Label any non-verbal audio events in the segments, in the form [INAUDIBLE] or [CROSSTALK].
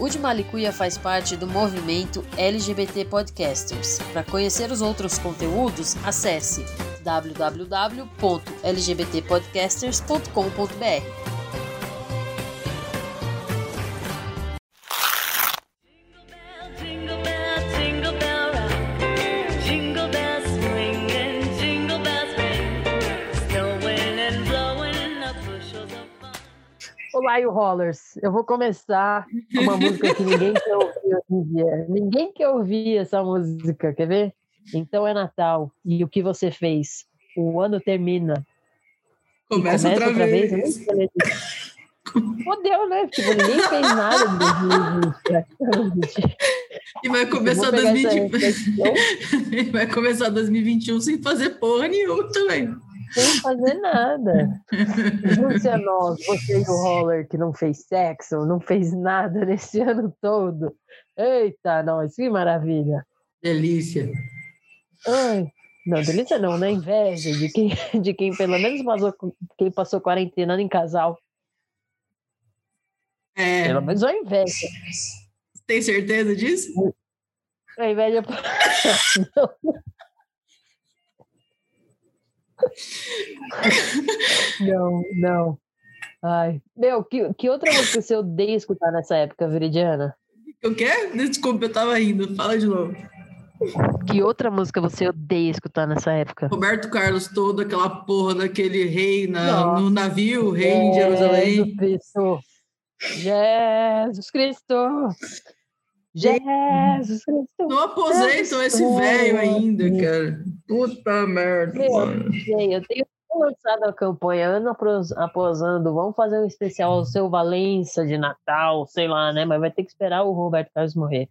O de Malicuia faz parte do movimento LGBT Podcasters. Para conhecer os outros conteúdos, acesse www.lgbtpodcasters.com.br. You rollers. Eu vou começar com uma música que ninguém quer ouvir hoje em dia. Ninguém quer ouvir essa música, quer ver? Então é Natal. E o que você fez? O ano termina. E Começa, outra, vez. Nem falei disso. Fodeu, né? Tipo, ninguém fez nada em 2020. E vai começar vou pegar essa 2020 reflexão [LAUGHS] e vai começar 2021 sem fazer porra nenhuma também. Sem fazer nada. Junte-se a nós, você e o roller que não fez sexo, não fez nada nesse ano todo. Eita, nós, que maravilha. Delícia. Ai, não, delícia não, né? Inveja de quem, [LAUGHS] de quem pelo menos passou, quem passou quarentena em casal. É, Pelo menos uma inveja. tem certeza disso? A inveja. [LAUGHS] Não. Não, não. Ai, meu, que, que outra música você odeia escutar nessa época, Viridiana? O quê? Desculpa, eu tava rindo. Fala de novo. Que outra música você odeia escutar nessa época? Roberto Carlos, toda aquela porra daquele rei na- no navio, rei em Jerusalém. Jesus Cristo. Jesus Cristo. Jesus Cristo. Não aposentam esse velho ainda, cara. Puta merda, Meu, mano. Gente, eu tenho lançado a campanha ano apos- aposando. Vamos fazer um especial ao seu Valença de Natal, sei lá, né? Mas vai ter que esperar o Roberto Carlos morrer.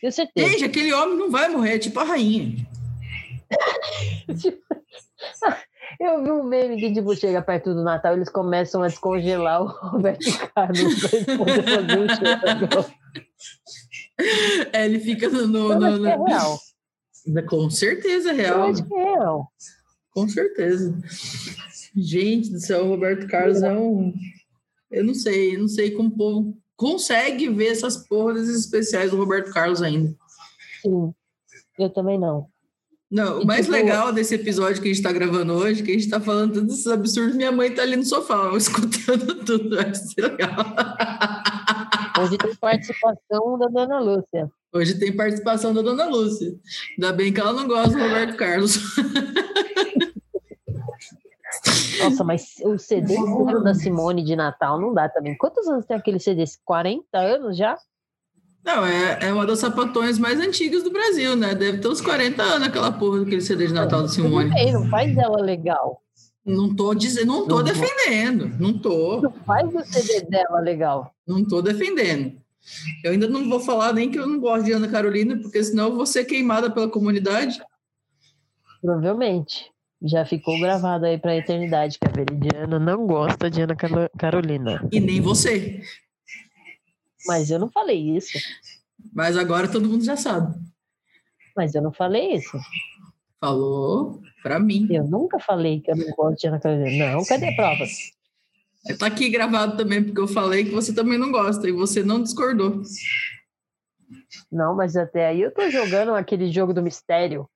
Tenho certeza. Gente, aquele homem não vai morrer, é tipo a rainha. [LAUGHS] Eu vi um meme que, tipo, chega perto do Natal, eles começam a descongelar o [LAUGHS] Roberto Carlos [LAUGHS] [LAUGHS] É, ele fica no. no, Eu no- é no- real. Com certeza é Eu real. acho que é real. Com certeza. Gente do céu, o Roberto Carlos é um. Eu não sei, eu não sei como o povo consegue ver essas porras especiais do Roberto Carlos ainda. Sim. Eu também não. Não, o mais tipo- legal desse episódio que a gente tá gravando hoje, que a gente tá falando todos esses absurdos, minha mãe tá ali no sofá, [LAUGHS] escutando tudo. Acho legal. [LAUGHS] Hoje tem participação da Dona Lúcia. Hoje tem participação da dona Lúcia. Ainda bem que ela não gosta do Roberto Carlos. [LAUGHS] Nossa, mas o CD inteiro da Simone de Natal não dá também. Quantos anos tem aquele CD? 40 anos já? Não, é, é uma das sapatões mais antigas do Brasil, né? Deve ter uns 40 anos aquela porra daquele CD de Natal da Simone. Bem, não faz dela legal. Não tô dizendo, não tô defendendo, não tô, Não faz o CD dela legal. Não tô defendendo. Eu ainda não vou falar nem que eu não gosto de Ana Carolina, porque senão eu vou ser queimada pela comunidade. Provavelmente. Já ficou gravado aí pra eternidade que a Veridiana não gosta de Ana Caro- Carolina. E nem você. Mas eu não falei isso. Mas agora todo mundo já sabe. Mas eu não falei isso. Falou pra mim. Eu nunca falei que eu não gosto de Ana Carolina. Não, cadê provas? Tá aqui gravado também, porque eu falei que você também não gosta e você não discordou. Não, mas até aí eu tô jogando aquele jogo do mistério.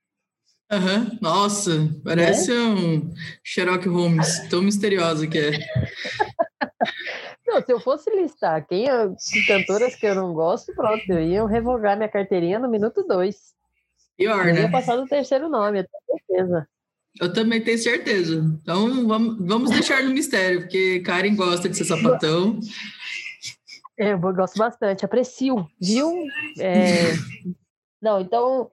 Aham. Nossa, parece um Sherlock Holmes, tão misteriosa que é. [LAUGHS] Não, se eu fosse listar quem eu, cantoras que eu não gosto, pronto, eu ia revogar minha carteirinha no minuto dois. Pior, Eu ia né? passar do terceiro nome, eu tenho certeza. Eu também tenho certeza. Então vamos, vamos deixar no mistério, porque Karen gosta de ser sapatão. É, Eu gosto bastante, aprecio, viu? É, Não, então,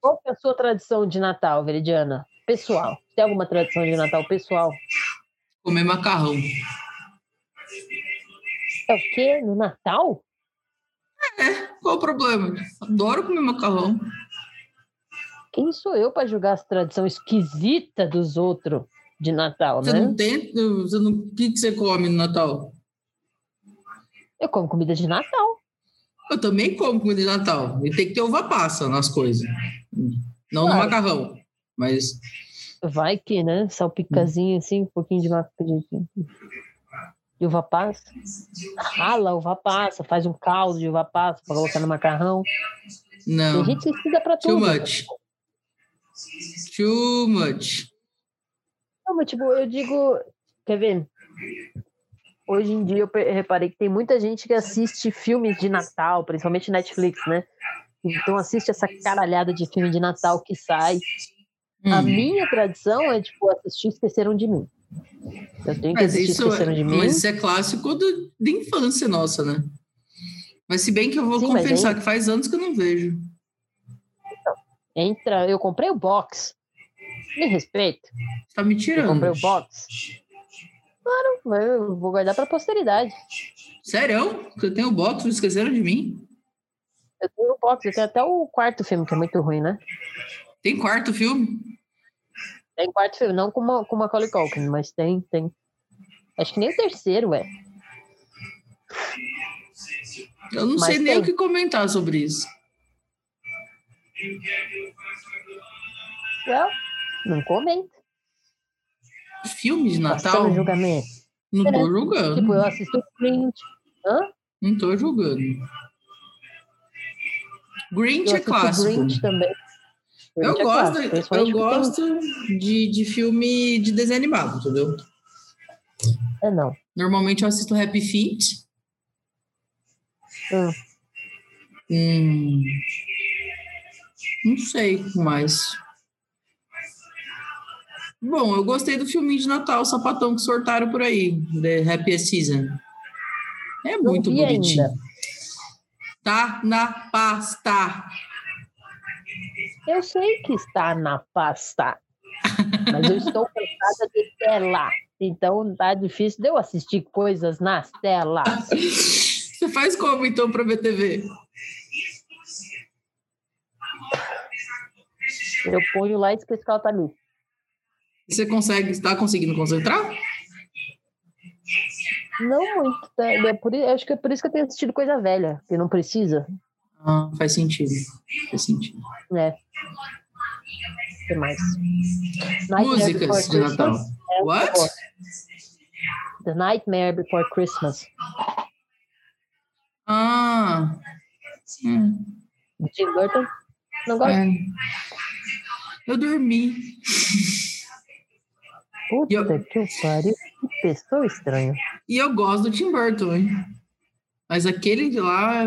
qual que é a sua tradição de Natal, Veridiana? Pessoal. Tem alguma tradição de Natal pessoal? Comer macarrão. É o quê? No Natal? Qual o problema? Adoro comer macarrão. Quem sou eu para julgar as tradições esquisitas dos outros de Natal, Você né? não tem. Você não, o que, que você come no Natal? Eu como comida de Natal. Eu também como comida de Natal. E tem que ter uva passa nas coisas. Não no Claro. macarrão. Mas Vai que, né? Salpicazinho assim, um pouquinho de macarrão. de uva passa. Rala uva passa, faz um caldo de uva passa para colocar no macarrão. Não. Tem gente que para Too tudo. much. Too much. Não, mas tipo, eu digo, quer ver? Hoje em dia eu reparei que tem muita gente que assiste filmes de Natal, principalmente Netflix, né? Então assiste essa caralhada de filme de Natal que sai. A Hum. minha tradição é, tipo, assistir Esqueceram de Mim. Eu tenho que Mas assistir isso, Esqueceram de Mim. mas isso é clássico do, da infância nossa, né? Mas se bem que eu vou Sim, aí- que faz anos que eu não vejo. Entra, eu comprei o box. Me respeito. Você tá me Eu tirando. comprei o box. Claro, eu vou guardar pra posteridade. Sério? Você tem o box, esqueceram de mim? Eu tenho o box, eu tenho até o quarto filme, que é muito ruim, né? Tem quarto filme? Tem quarto filme, não com uma, com Macaulay Culkin, mas tem, tem. Acho que nem o terceiro, é. Eu não Mas sei nem tem. o que comentar sobre isso. Well, não comenta. Filme de Natal? Passando julgamento. Não tô julgando. Tipo, eu assisto Grinch. Hã? Não tô julgando. Grinch Eu é clássico. Grinch também. Eu Grinch é gosto, clássico, eu gosto de, de filme de desenho animado, entendeu? É, não. Normalmente eu assisto Happy Feet. Hum. Hum, não sei mais. Bom, eu gostei do filminho de Natal, Sapatão, que sortaram por aí, The Happy Season. É muito bonitinho. ainda. Tá na pasta. Eu sei que está na pasta. [LAUGHS] Mas eu estou cansada de tela. Então tá difícil de eu assistir coisas nas telas. Você faz como então para ver TV? Eu ponho lá e esqueço que ela tá ali. Você consegue, está conseguindo concentrar? Não muito. tá? É por, acho que é por isso que eu tenho assistido coisa velha, que não precisa. Ah, faz sentido. Faz sentido. né? O que mais? Nightmare Músicas de Natal. É, What? The Nightmare Before Christmas. Ah. Hum, de Tim Burton. Não gosto. é. Eu dormi. Puta eu- que pariu. Que pessoa estranha. E eu gosto do Tim Burton, hein? Mas aquele de lá,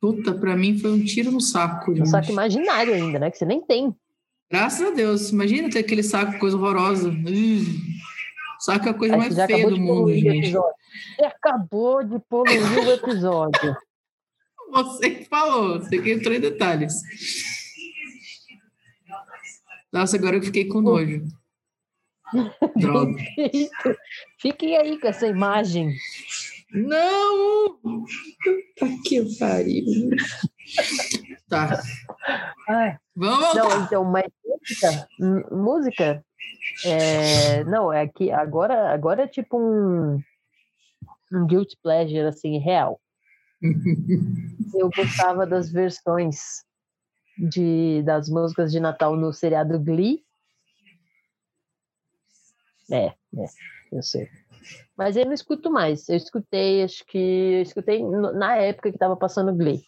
puta, pra mim foi um tiro no saco. Um gente. saco imaginário ainda, né? Que você nem tem. Graças a Deus. Imagina ter aquele saco, coisa horrorosa. Uh, saco é a coisa Aí mais feia do mundo, gente. Você acabou de poluir o episódio. [LAUGHS] Você que falou, você que entrou em detalhes. Nossa, agora eu fiquei com nojo. Droga. [LAUGHS] Fiquem aí com essa imagem. Não! Tá que pariu. Tá, Ai, vamos não, então, mas música, música é, não, é que agora, agora é tipo um, um guilty pleasure, assim, real. [LAUGHS] Eu gostava das versões de, das músicas de Natal no seriado Glee. É, é, eu sei. Mas eu não escuto mais. Eu escutei, acho que eu escutei na época que estava passando Glee.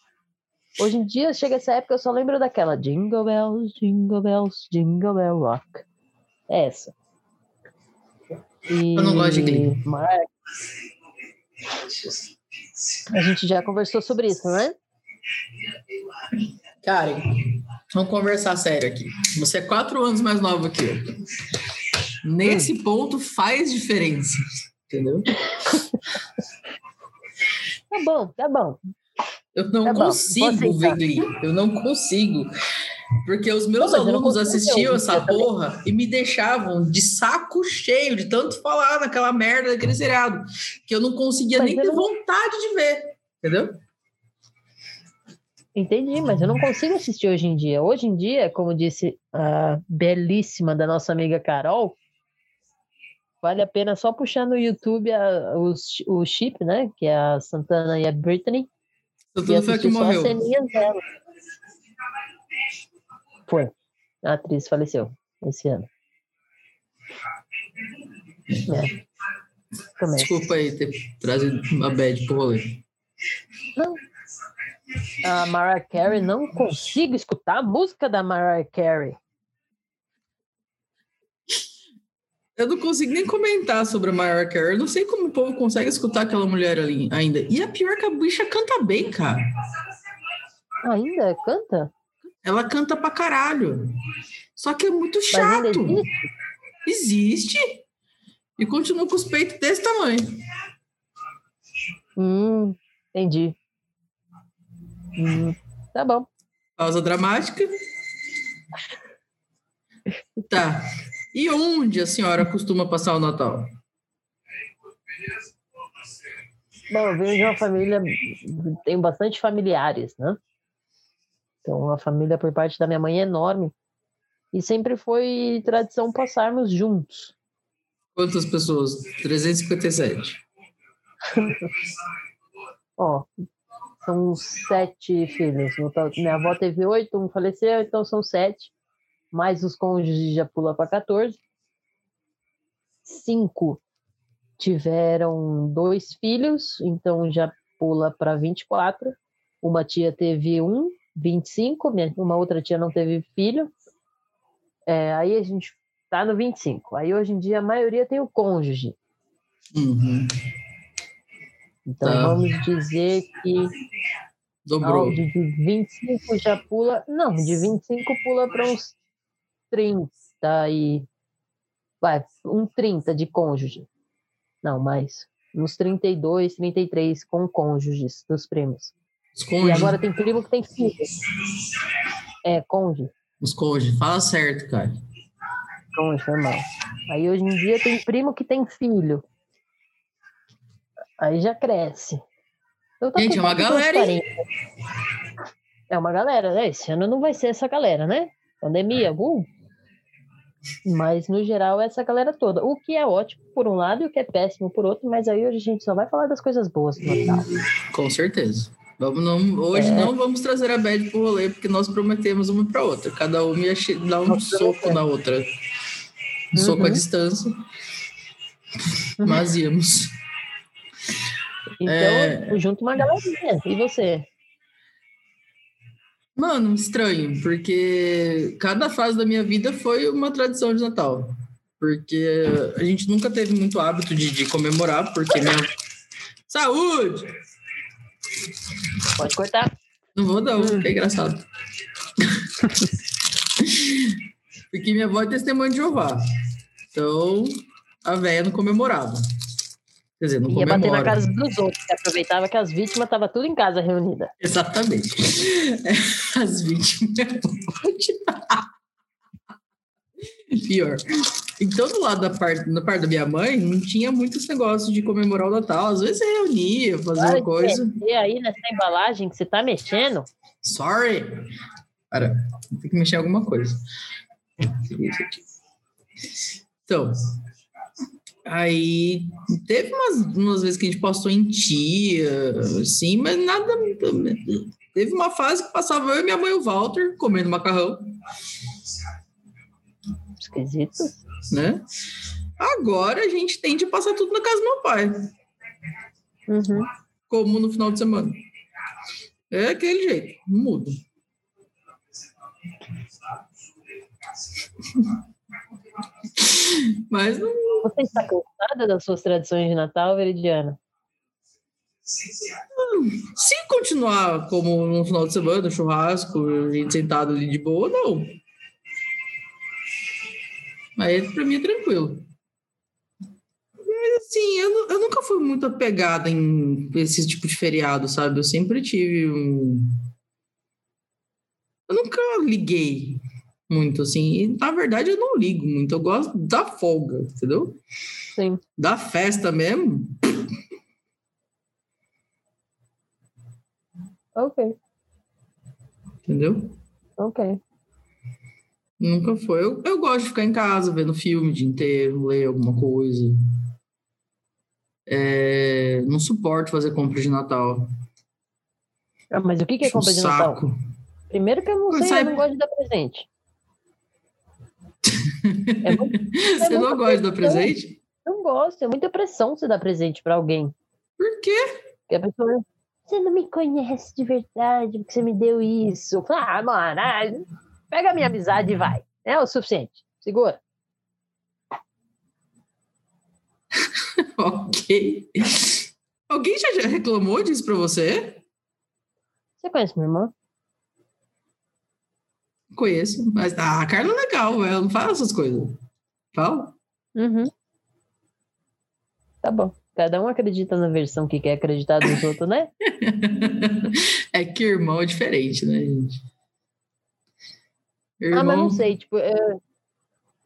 Hoje em dia, chega essa época, eu só lembro daquela Jingle Bells, Jingle Bells, Jingle Bell Rock. É essa. E... Eu não gosto de Glee. Mar- A gente já conversou sobre isso, né? Karen, vamos conversar sério aqui. Você é quatro anos mais nova que eu. Nesse ponto faz diferença, entendeu? [LAUGHS] Tá bom, tá bom. Eu não Tá consigo ver Glee. Eu não consigo. Porque os meus Não, alunos assistiam essa também. porra e me deixavam de saco cheio de tanto falar naquela merda daquele seriado. Que eu não conseguia Mas nem ter não- vontade de ver. Entendeu? Entendi, mas eu não consigo assistir hoje em dia. Hoje em dia, como disse a belíssima da nossa amiga Carol, vale a pena só puxar no YouTube a- os- o chip, né? Que é a Santana e a Britney. Tudo foi a que morreu. Foi. A atriz faleceu esse ano. É. Desculpa aí ter trazido uma bad pro rolê. A Mariah Carey, não consigo escutar a música da Mariah Carey. Eu não consigo nem comentar sobre a Mariah Carey. Eu não sei como o povo consegue escutar aquela mulher ali ainda. E a pior é que a bicha canta bem, cara. Ainda canta? Ela canta pra caralho. Só que é muito chato. existe? Existe. E continua com os peitos desse tamanho. Hum, entendi. Hum, tá bom. Pausa dramática. Tá. E onde a senhora costuma passar o Natal? Bom, eu venho de uma família, tenho bastante familiares, né? Então, a família por parte da minha mãe é enorme. E sempre foi tradição passarmos juntos. Quantas pessoas? 357. [LAUGHS] Ó, são sete filhos. Minha avó teve oito, um faleceu, então são sete. Mais os cônjuges já pula para 14. Cinco tiveram dois filhos, então já pula para 24. Uma tia teve um, 25. minha- Uma outra tia não teve filho. É, aí a gente tá no 25. Aí hoje em dia a maioria tem o cônjuge. Uhum. Então Tá. vamos dizer que Dobrou. Não, de, de 25 já pula. Não, de 25 pula para uns 30 e. Vai, um 30 de cônjuge. Não, mais. Uns 32, 33 com cônjuges dos primos. Os E agora tem primo que tem filho. É, cônjuge. Os cônjuges. Fala certo, cara. Cônjuge, mal. Aí hoje em dia tem primo que tem filho. Aí já cresce. Gente, é uma galera, hein? 40. É uma galera, né? Esse ano não vai ser essa galera, né? Pandemia, uh. Mas no geral é essa galera toda. O que é ótimo por um lado e o que é péssimo por outro, mas aí hoje a gente só vai falar das coisas boas do Natal. Com certeza. Vamos não, hoje É. não vamos trazer a Bad pro rolê, porque nós prometemos uma para outra. Cada uma ia dar um Nós soco prometemos. na outra. Um soco à Uhum. distância. Mas íamos. Então, É. eu junto uma galerinha. E você? Mano, estranho, porque cada fase da minha vida foi uma tradição de Natal. Porque a gente nunca teve muito hábito de, de comemorar, porque minha. Saúde! Pode cortar. Não vou não, Hum. é engraçado. [LAUGHS] Porque minha avó é testemunha de Jeová. Então, a véia não comemorava. Quer dizer, não Ia bater na casa dos outros, que aproveitava que as vítimas estavam tudo em casa reunida. Exatamente. [LAUGHS] As vítimas. [LAUGHS] Pior. Então, do lado da parte, na parte da minha mãe, não tinha muito esse negócio de comemorar o Natal. Às vezes reunia, fazia Para uma coisa. mexer aí nessa embalagem que você tá mexendo. Sorry. Cara, tem que mexer alguma coisa. Então, aí teve umas, umas vezes que a gente passou em tia, assim, mas nada. Teve uma fase que passava eu e minha mãe, o Walter, comendo macarrão, Esquisito. né? Agora a gente tende a passar tudo na casa do meu pai, Uhum. como no final de semana. É aquele jeito, não muda. [LAUGHS] Mas não, Você está cansada das suas tradições de Natal, Veridiana? se continuar como no final de semana, churrasco, a gente sentado ali de boa, não. Aí pra mim é tranquilo. Mas assim, eu, eu nunca fui muito apegada em esse tipo de feriado, sabe? Eu sempre tive um. Eu nunca liguei muito, assim. E, na verdade, eu não ligo muito. Eu gosto da folga, entendeu? Sim. Da festa mesmo. Ok, Entendeu? ok. Nunca foi. Eu, eu gosto de ficar em casa vendo filme o dia inteiro, ler alguma coisa. É, não suporto fazer compra de Natal. Ah, mas o que, que é um compra de Natal? saco. Primeiro que eu não sei, sai- eu não gosto de dar presente. É muito- [LAUGHS] Você não muita gosta de dar presente? Não gosto, é muita pressão você dar presente pra alguém. Por quê? Porque a pessoa, você não me conhece de verdade, porque você me deu isso. Ah, mano, ah, pega a minha amizade e vai. É o suficiente. Segura. [LAUGHS] ok. Alguém já já reclamou disso pra você? Você conhece minha irmã? Conheço, mas ah, a Carla é legal, ela não fala essas coisas. Fala? Uhum. Tá bom. Cada um acredita na versão que quer acreditar dos outros, né? [LAUGHS] é que irmão é diferente, né, gente? Ah, mas não sei, tipo, eu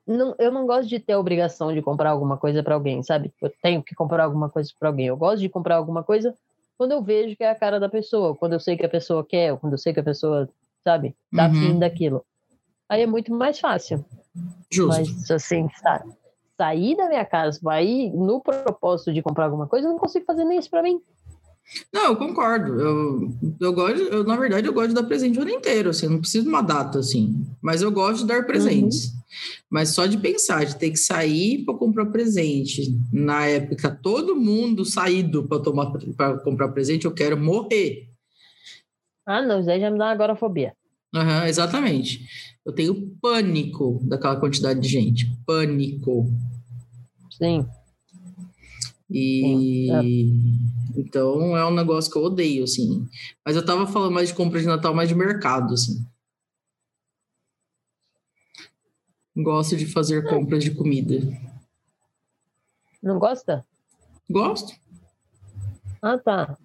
não, eu não gosto de ter a obrigação de comprar alguma coisa pra alguém, sabe? Eu tenho que comprar alguma coisa pra alguém. Eu gosto de comprar alguma coisa quando eu vejo que é a cara da pessoa, quando eu sei que a pessoa quer, quando eu sei que a pessoa, sabe, tá Uhum. afim daquilo. Aí é muito mais fácil. Justo. Mas, assim, sa- sair da minha casa, vai ir no propósito de comprar alguma coisa, eu não consigo fazer nem isso pra mim. Não, eu concordo. Eu, eu gosto, eu, na verdade, eu gosto de dar presente o ano inteiro, assim, não preciso de uma data, assim. Mas eu gosto de dar presentes. Mas só de pensar, de ter que sair para comprar presente. Na época, todo mundo saído para tomar para comprar presente, eu quero morrer. Ah, não, isso aí já me dá uma agorafobia. Aham, exatamente. Eu tenho pânico daquela quantidade de gente. Pânico. Sim. E então é um negócio que eu odeio, assim. Mas eu tava falando mais de compra de Natal, mais de mercado, assim. Gosto de fazer compras de comida. Não gosta? Gosto. Ah, tá.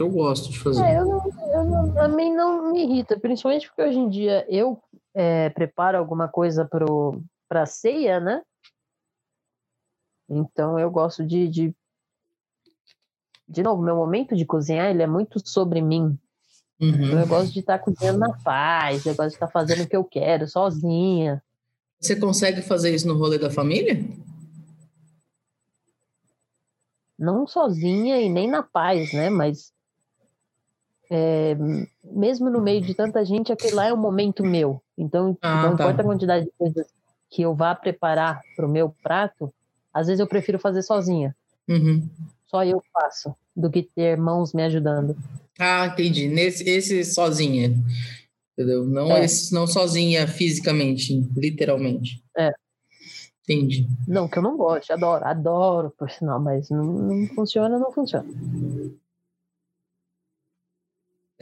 Eu gosto de fazer. É, eu não, eu não, também não me irrita, principalmente porque hoje em dia eu é, preparo alguma coisa pro, pra ceia, né? Então eu gosto de, de. De novo, meu momento de cozinhar ele é muito sobre mim. Então Uhum. eu gosto de estar cozinhando na paz, eu gosto de estar fazendo o que eu quero, sozinha. Você consegue fazer isso no rolê da família? Não sozinha e nem na paz, né? Mas é, mesmo no meio de tanta gente, aquele lá é um momento meu. Então, Ah, não tá. importa a quantidade de coisas que eu vá preparar para o meu prato, às vezes eu prefiro fazer sozinha. Uhum. Só eu faço, do que ter mãos me ajudando. Ah, entendi. Nesse, esse sozinha. Entendeu? Não É. esse não sozinha fisicamente, literalmente. É. Entendi. Não, que eu não gosto, adoro, adoro, por sinal, mas não, não funciona, não funciona.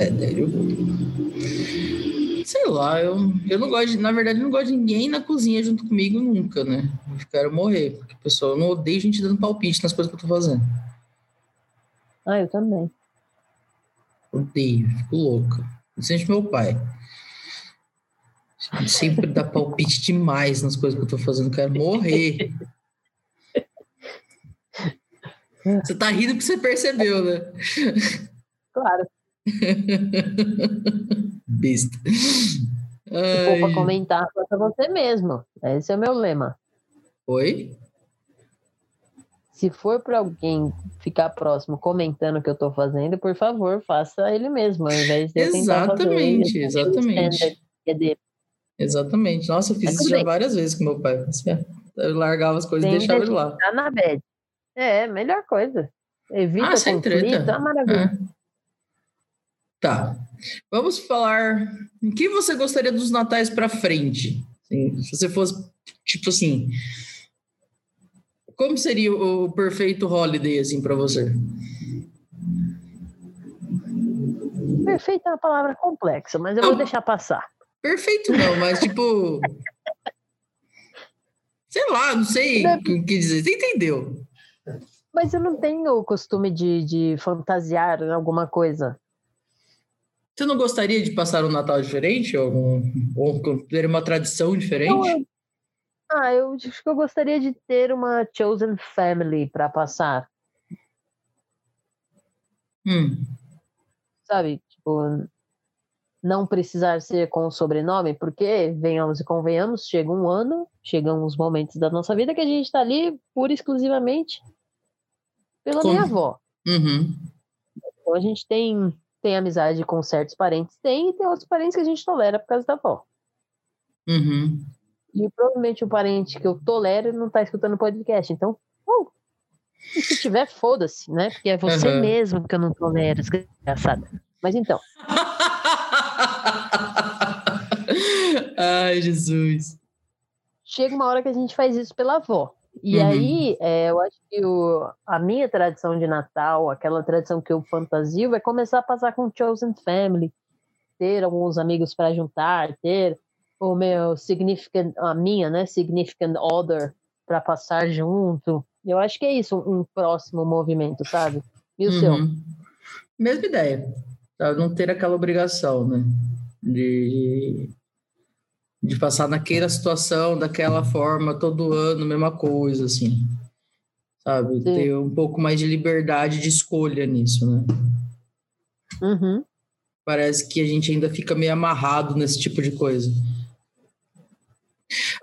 É, eu... Sei lá, eu, eu não gosto, de, na verdade, eu não gosto de ninguém na cozinha junto comigo nunca, né? Eu quero morrer, porque, pessoal, eu não odeio gente dando palpite nas coisas que eu tô fazendo. Ah, eu também. Odeio, fico louca. Principalmente meu pai. Sempre dá palpite demais nas coisas que eu tô fazendo, eu quero morrer. [LAUGHS] Você tá rindo porque você percebeu, né? Claro, [LAUGHS] Besta. se for pra Ai. comentar, faça você mesmo. Esse é o meu lema. Oi? Se for para alguém ficar próximo comentando o que eu tô fazendo, por favor, faça ele mesmo, ao invés de eu Exatamente, ele, exatamente. é. Exatamente. Nossa, eu fiz Mas isso já bem. várias vezes com meu pai. Eu largava as coisas e Tem deixava gente ele lá. Tá na bad. É, melhor coisa. Evita Ah, sem conflito, treta. é uma maravilha. Ah. Tá. Vamos falar. O que você gostaria dos natais para frente? Assim, se você fosse, tipo assim. Como seria o, perfeito holiday, assim, para você? Perfeito é uma palavra complexa, mas eu Não. vou deixar passar. Perfeito, não, mas tipo. [LAUGHS] sei lá, não sei o que dizer. Você entendeu? Mas eu não tenho o costume de, de fantasiar em alguma coisa. Você não gostaria de passar um Natal diferente? Ou, um- ou ter uma tradição diferente? Eu- ah, eu acho que eu gostaria de ter uma chosen family para passar, Hum, sabe? Tipo, não precisar ser com o sobrenome, porque, venhamos e convenhamos, chega um ano, chegam os momentos da nossa vida que a gente está ali pura e exclusivamente pela minha avó. uhum. Então a gente tem, tem amizade com certos parentes, tem, e tem outros parentes que a gente tolera por causa da avó. Uhum. E provavelmente o parente que eu tolero não tá escutando o podcast. Então, uh, se tiver, foda-se, né? Porque é você Aham. mesmo que eu não tolero, desgraçada. Mas então, [LAUGHS] Ai, Jesus. chega uma hora que a gente faz isso pela avó. E Uhum. aí, é, eu acho que o, a minha tradição de Natal, aquela tradição que eu fantasio, vai começar a passar com Chosen Family. Ter alguns amigos para juntar, ter o meu significant, a minha, né, significant other para passar junto. Eu acho que é isso, um próximo movimento, sabe? E o seu? Uhum. Mesma ideia. Não ter aquela obrigação, né? De, de passar naquela situação, daquela forma, todo ano, mesma coisa, assim. Sabe? Sim. Ter um pouco mais de liberdade de escolha nisso, né? Uhum. Parece que a gente ainda fica meio amarrado nesse tipo de coisa.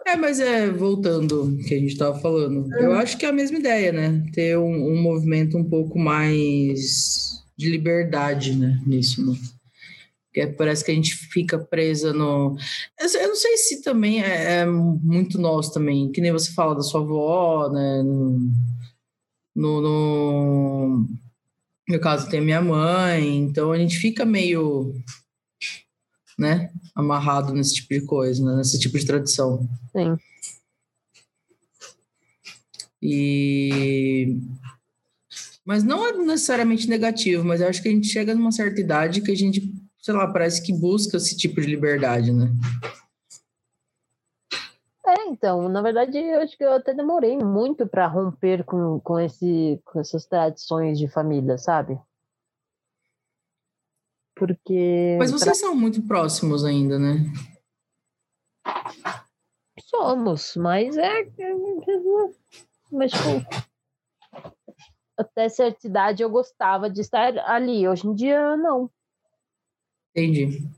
É, mas é, voltando ao que a gente estava falando, eu acho que é a mesma ideia, né? Ter um, um movimento um pouco mais de liberdade, né? Nisso, né? Porque parece que a gente fica presa no. Eu não sei se também é, é muito nós também, que nem você fala da sua avó, né? No, no, no caso tem minha mãe, então a gente fica meio, né, amarrado nesse tipo de coisa, né, nesse tipo de tradição. Sim. E mas não é necessariamente negativo, mas eu acho que a gente chega numa certa idade que a gente, sei lá, parece que busca esse tipo de liberdade, né? É, então, na verdade, eu acho que eu até demorei muito para romper com, com, esse, com essas tradições de família, sabe? Porque Mas vocês são muito próximos ainda, né? somos, mas é. Mas, tipo, até certa idade eu gostava de estar ali. Hoje em dia, não. Entendi.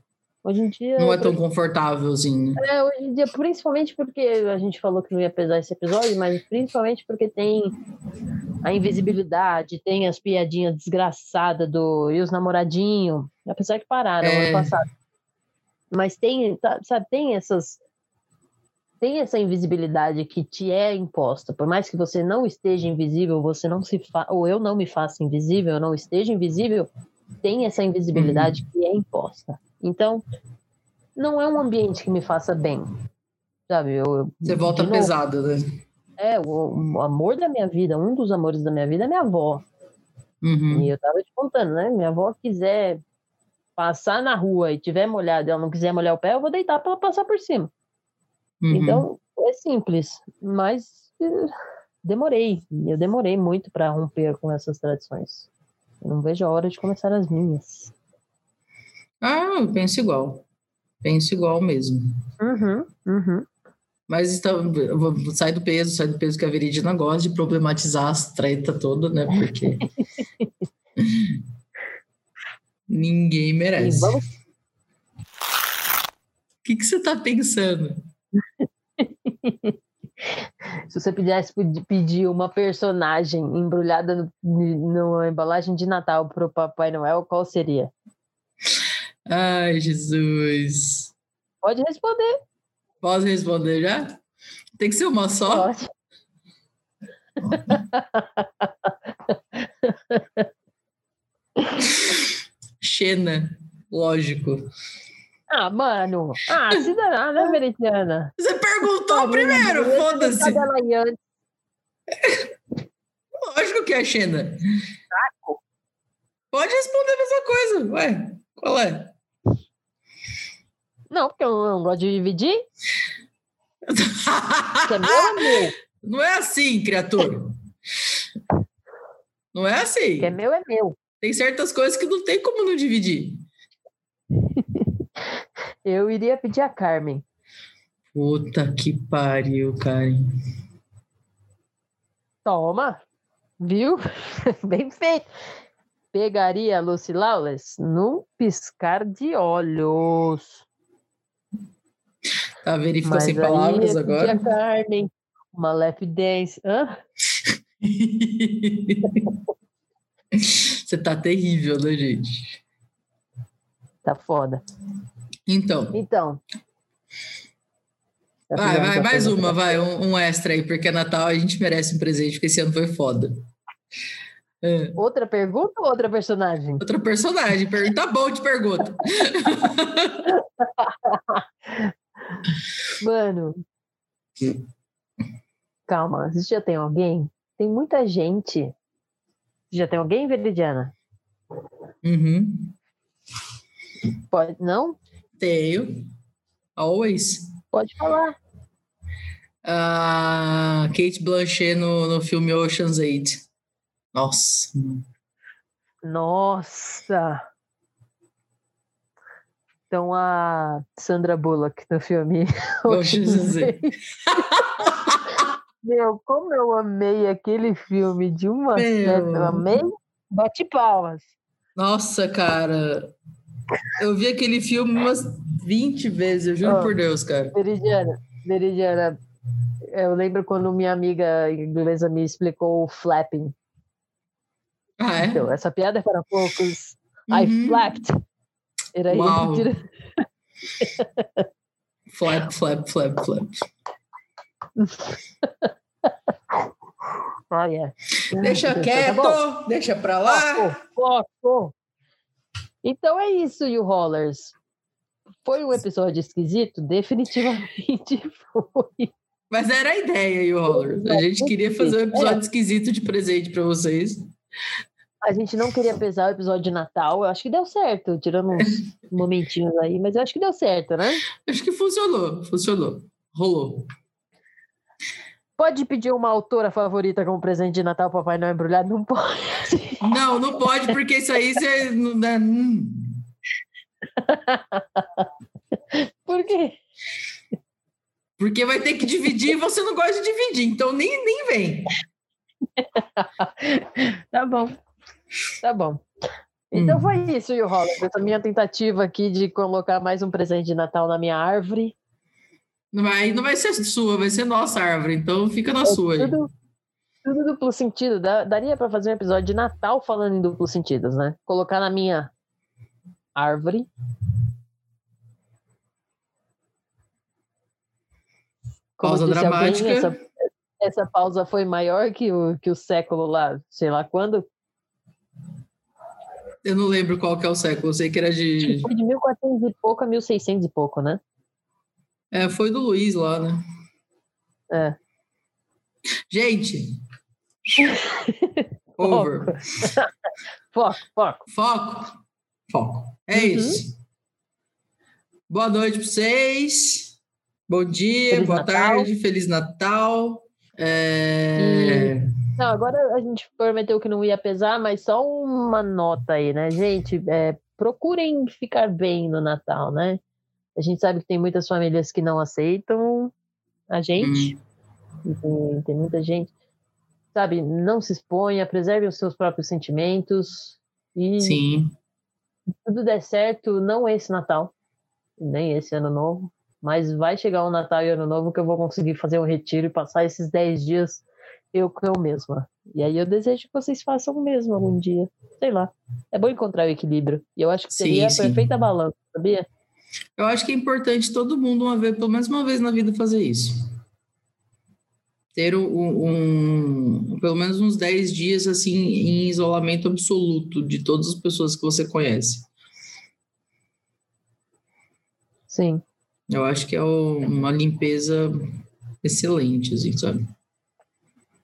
Hoje em dia. Não é tão confortável assim, né? É, hoje em dia, principalmente porque a gente falou que não ia pesar esse episódio, mas principalmente porque tem a invisibilidade, tem as piadinhas desgraçadas do e os namoradinhos, apesar que pararam É. ano passado. Mas tem, tá- sabe, tem essas tem essa invisibilidade que te é imposta. Por mais que você não esteja invisível, você não se fa... ou eu não me faça invisível, eu não esteja invisível, tem essa invisibilidade que é imposta. Então, não é um ambiente que me faça bem. Sabe? Eu, Você volta novo, pesada, né? É, o, o amor da minha vida, um dos amores da minha vida é minha avó. Uhum. E eu tava te contando, né? Minha avó quiser passar na rua e tiver molhado e ela não quiser molhar o pé, eu vou deitar para ela passar por cima. Uhum. Então, é simples, mas eh, demorei. Eu demorei muito para romper com essas tradições. Eu não vejo a hora de começar as minhas. Ah, eu penso igual. Penso igual mesmo. Uhum, uhum. Mas então, sai do peso, sai do peso que a Veridina gosta de problematizar as treta toda, né? Porque [LAUGHS] ninguém merece. O que, que você tá pensando? [LAUGHS] Se você pudesse pedi- pedir uma personagem embrulhada no, numa embalagem de Natal para o Papai Noel, qual seria? Ai, Jesus. Pode responder. Posso responder já? Tem que ser uma só? Pode. [LAUGHS] Xena, lógico. Ah, mano. Ah, se danar, né, [LAUGHS] Veritiana? Você perguntou primeiro, foda-se. Lógico que é Xena. Pode responder a mesma coisa. Ué, qual é? Não, porque eu não gosto de dividir. É meu, [LAUGHS] é meu. Não é assim, criatura. Não é assim. Que é meu, é meu. Tem certas coisas que não tem como não dividir. Eu iria pedir a Carmen. Puta que pariu, Karen. Toma. Viu? [LAUGHS] Bem feito. Pegaria a Lucy Lawless num piscar de olhos. Tá vendo? Ele ficou Mas sem palavras agora. a Carmen. Uma left dance. Hã? [LAUGHS] Você tá terrível, né, gente? Tá foda. Então, Então. Já Vai, vai, mais uma, vai, um, um extra aí, porque é Natal a gente merece um presente, porque esse ano foi foda. É. Outra pergunta ou outra personagem? Outra personagem, per- tá bom de pergunta. [LAUGHS] Mano. Calma, você já tem alguém? Tem muita gente. Já tem alguém, Veridiana? Uhum. Pode, não? Tenho. Always. Pode falar. A Kate Blanchett no, no filme Ocean's 8. Nossa. Nossa! Então a Sandra Bullock no filme. [LAUGHS] Ocean's 8. [LAUGHS] Meu, como eu amei aquele filme de uma Meu. certa. Eu amei. Bate palmas. Nossa, cara. Eu vi aquele filme umas 20 vezes, eu juro Ah. por Deus, cara. Veridiana, Veridiana, eu lembro quando minha amiga inglesa me explicou o flapping. Ah, é? Então, essa piada é para poucos. I Uhum. flapped. Era Uau. isso. [LAUGHS] Flap, flap, flap, flap. [LAUGHS] Olha. Deixa Tá quieto, bom? deixa pra lá. Foco, foco. Então é isso, You Rollers. Foi um episódio esquisito? Definitivamente [LAUGHS] foi. Mas era a ideia, e Roller. A gente queria fazer um episódio esquisito de presente pra vocês. A gente não queria pesar o episódio de Natal. Eu acho que deu certo, tirando uns [LAUGHS] momentinhos aí, mas eu acho que deu certo, né? Acho que funcionou, funcionou. Rolou. Pode pedir uma autora favorita como presente de Natal, Papai Noel embrulhado? Não pode. Não, não pode, porque isso aí você não dá. hum. [LAUGHS] Por quê? Porque vai ter que dividir e você não gosta de dividir, então nem, nem vem. [LAUGHS] Tá bom. Tá bom. Então Hum. foi isso, You Rollers. Essa minha tentativa aqui de colocar mais um presente de Natal na minha árvore. Não vai, não vai ser sua, vai ser nossa árvore, então fica na sua aí. Tudo, tudo duplo sentido. Dá- daria para fazer um episódio de Natal falando em duplos sentidos, né? Colocar na minha árvore. Como Pausa disse alguém, dramática. essa, essa pausa foi maior que o, que o século lá, sei lá quando. Eu não lembro qual que é o século, eu sei que era de. Foi de 1400 e pouco a 1600 e pouco, né? É, foi do Luiz lá, né? É. Gente! [LAUGHS] Over. [LAUGHS] Foco, foco. Foco. Foco. É Uhum. isso. Boa noite para vocês. Bom dia, Feliz boa Natal. tarde, Feliz Natal. É, Não, agora a gente prometeu que não ia pesar, mas só uma nota aí, né, gente? É, procurem ficar bem no Natal, né? A gente sabe que tem muitas famílias que não aceitam a gente. E Tem, tem muita gente. Sabe, não se exponha, preserve os seus próprios sentimentos. E Sim, se tudo der certo, não esse Natal, nem esse ano novo, mas vai chegar um Natal e Ano Novo que eu vou conseguir fazer um retiro e passar esses 10 dias eu com eu mesma. E aí eu desejo que vocês façam o mesmo algum dia. Sei lá. É bom encontrar o equilíbrio. E eu acho que Sim, seria a sim. perfeita balança, sabia? Eu acho que é importante todo mundo, uma vez, pelo menos uma vez na vida, fazer isso. Ter um, um- pelo menos uns 10 dias assim em isolamento absoluto de todas as pessoas que você conhece. Sim. Eu acho que é o- uma limpeza excelente, assim, sabe?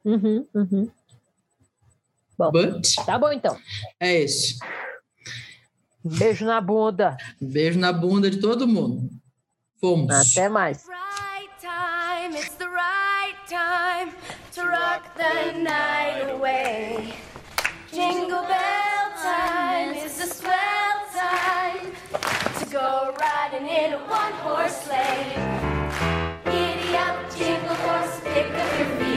Uhum, uhum. But Tá bom então. é isso. Beijo na bunda. Beijo na bunda de todo mundo. Fomos. Até mais. Jingle bell time the swell time to go riding in a one horse sleigh. Giddy up, jingle horse, pick up your feet.